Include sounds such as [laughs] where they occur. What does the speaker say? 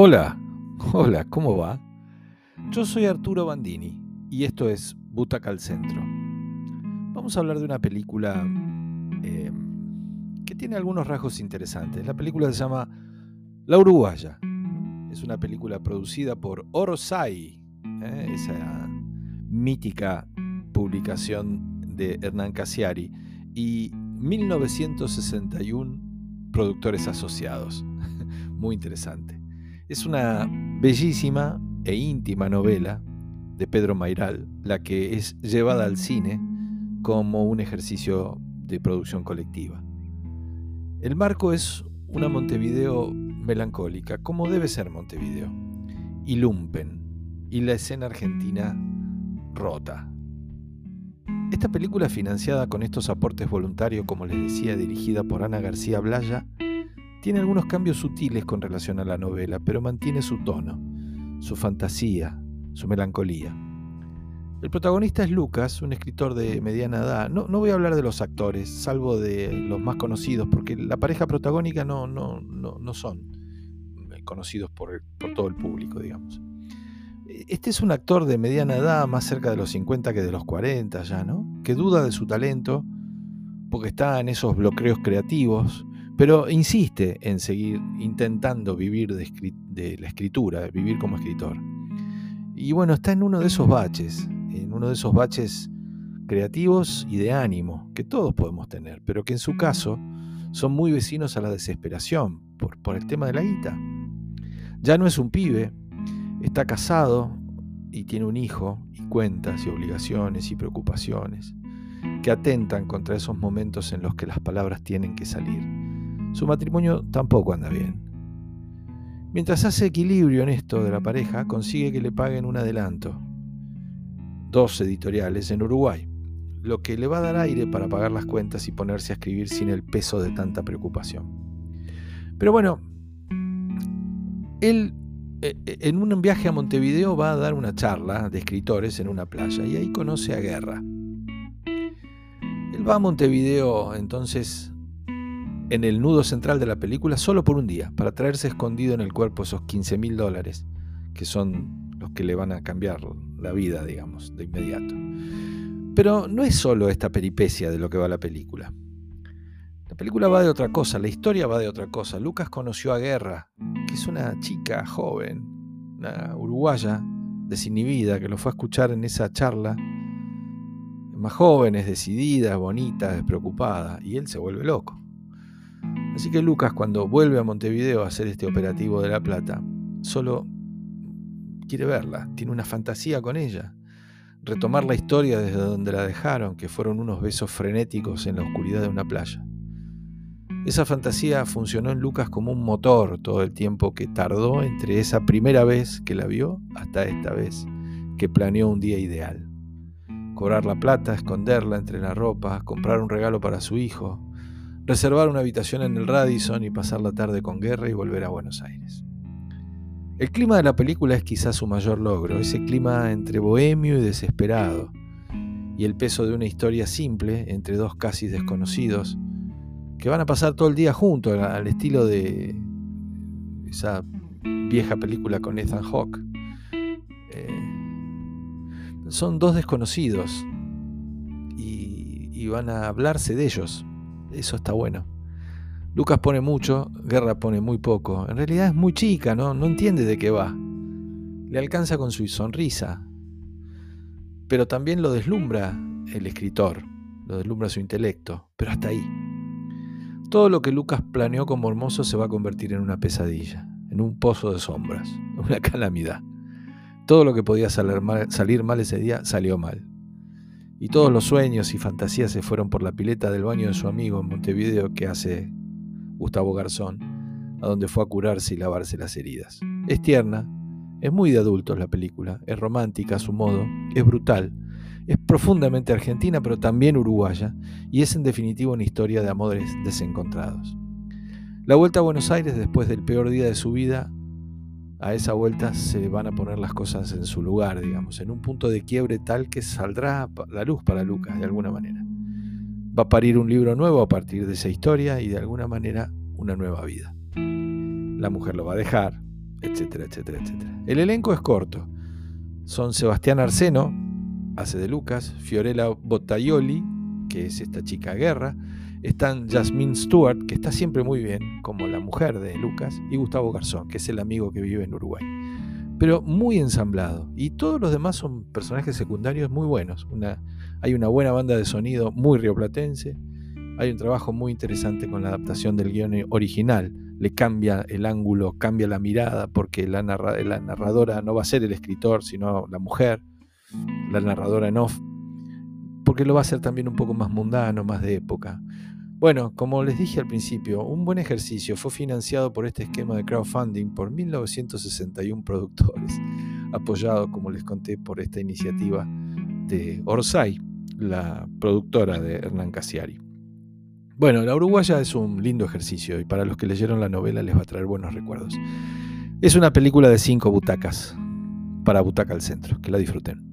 Hola, hola, ¿cómo va? Yo soy Arturo Bandini y esto es Butaca al Centro. Vamos a hablar de una película eh, que tiene algunos rasgos interesantes. La película se llama La Uruguaya. Es una película producida por Orosai, ¿eh? esa mítica publicación de Hernán Casiari, y 1961 productores asociados. [laughs] Muy interesante. Es una bellísima e íntima novela de Pedro Mairal, la que es llevada al cine como un ejercicio de producción colectiva. El marco es una Montevideo melancólica, como debe ser Montevideo, y lumpen, y la escena argentina rota. Esta película financiada con estos aportes voluntarios, como les decía, dirigida por Ana García Blaya, tiene algunos cambios sutiles con relación a la novela, pero mantiene su tono, su fantasía, su melancolía. El protagonista es Lucas, un escritor de mediana edad. No, voy a hablar de los actores, salvo de los más conocidos, porque la pareja protagónica no, son conocidos por, por todo el público, digamos. Este es un actor de mediana edad, más cerca de los 50 que de los 40 ya, ¿no? Que duda de su talento, porque está en esos bloqueos creativos, pero insiste en seguir intentando vivir de, la escritura, vivir como escritor. Y bueno, está en uno de esos baches, en uno de esos baches creativos y de ánimo que todos podemos tener, pero que en su caso son muy vecinos a la desesperación por, por el tema de la guita. Ya no es un pibe, está casado y tiene un hijo y cuentas y obligaciones y preocupaciones que atentan contra esos momentos en los que las palabras tienen que salir su matrimonio tampoco anda bien. Mientras hace equilibrio en esto de la pareja, consigue que le paguen un adelanto, dos editoriales en Uruguay, lo que le va a dar aire para pagar las cuentas y ponerse a escribir sin el peso de tanta preocupación. Pero bueno, él eh, eh, en un viaje a Montevideo va a dar una charla de escritores en una playa y ahí conoce a Guerra. Él va a Montevideo entonces en el nudo central de la película solo por un día, para traerse escondido en el cuerpo esos 15 mil dólares, que son los que le van a cambiar la vida, digamos, de inmediato. Pero no es solo esta peripecia de lo que va la película. La película va de otra cosa, la historia va de otra cosa. Lucas conoció a Guerra, que es una chica joven, una uruguaya desinhibida, que lo fue a escuchar en esa charla, más jóvenes, decididas, bonitas, despreocupada, y él se vuelve loco. Así que Lucas, cuando vuelve a Montevideo a hacer este operativo de La Plata, solo quiere verla, tiene una fantasía con ella. Retomar la historia desde donde la dejaron, que fueron unos besos frenéticos en la oscuridad de una playa. Esa fantasía funcionó en Lucas como un motor todo el tiempo que tardó entre esa primera vez que la vio hasta esta vez que planeó un día ideal. Cobrar la plata, esconderla entre la ropa, comprar un regalo para su hijo, reservar una habitación en el Radisson y pasar la tarde con guerra y volver a Buenos Aires. El clima de la película es quizás su mayor logro, ese clima entre bohemio y desesperado, y el peso de una historia simple entre dos casi desconocidos, que van a pasar todo el día juntos, al estilo de esa vieja película con Ethan Hawke. Eh, son dos desconocidos y van a hablarse de ellos, eso está bueno. Lucas pone mucho, Guerra pone muy poco. En realidad es muy chica, ¿no? No entiende de qué va. Le alcanza con su sonrisa. Pero también lo deslumbra el escritor, lo deslumbra su intelecto, pero hasta ahí. Todo lo que Lucas planeó como hermoso se va a convertir en una pesadilla, en un pozo de sombras, [laughs] una calamidad. Todo lo que podía salir mal, salir mal ese día salió mal y todos los sueños y fantasías se fueron por la pileta del baño de su amigo en Montevideo que hace Gustavo Garzón, a donde fue a curarse y lavarse las heridas. Es tierna, es muy de adultos la película, es romántica a su modo, es brutal, es profundamente argentina pero también uruguaya y es en definitiva una historia de amores desencontrados. La vuelta a Buenos Aires después del peor día de su vida a esa vuelta se van a poner las cosas en su lugar, digamos, en un punto de quiebre tal que saldrá la luz para Lucas de alguna manera. Va a parir un libro nuevo a partir de esa historia y de alguna manera una nueva vida. La mujer lo va a dejar, etcétera, etcétera, etcétera. El elenco es corto. Son Sebastián Arseno, hace de Lucas, Fiorella Bottaioli, que es esta chica guerra, están Jasmine Stewart, que está siempre muy bien, como la mujer de Lucas, y Gustavo Garzón, que es el amigo que vive en Uruguay. Pero muy ensamblado. Y todos los demás son personajes secundarios muy buenos. Hay una buena banda de sonido muy rioplatense. Hay un trabajo muy interesante con la adaptación del guion original. Le cambia el ángulo, cambia la mirada, porque la, la narradora no va a ser el escritor, sino la mujer, la narradora en off porque lo va a hacer también un poco más mundano, más de época. Bueno, como les dije al principio, un buen ejercicio fue financiado por este esquema de crowdfunding por 1961 productores, apoyado, como les conté, por esta iniciativa de Orsay, la productora de Hernán Casiari. Bueno, La Uruguaya es un lindo ejercicio y para los que leyeron la novela les va a traer buenos recuerdos. Es una película de cinco butacas para Butaca al Centro. Que la disfruten.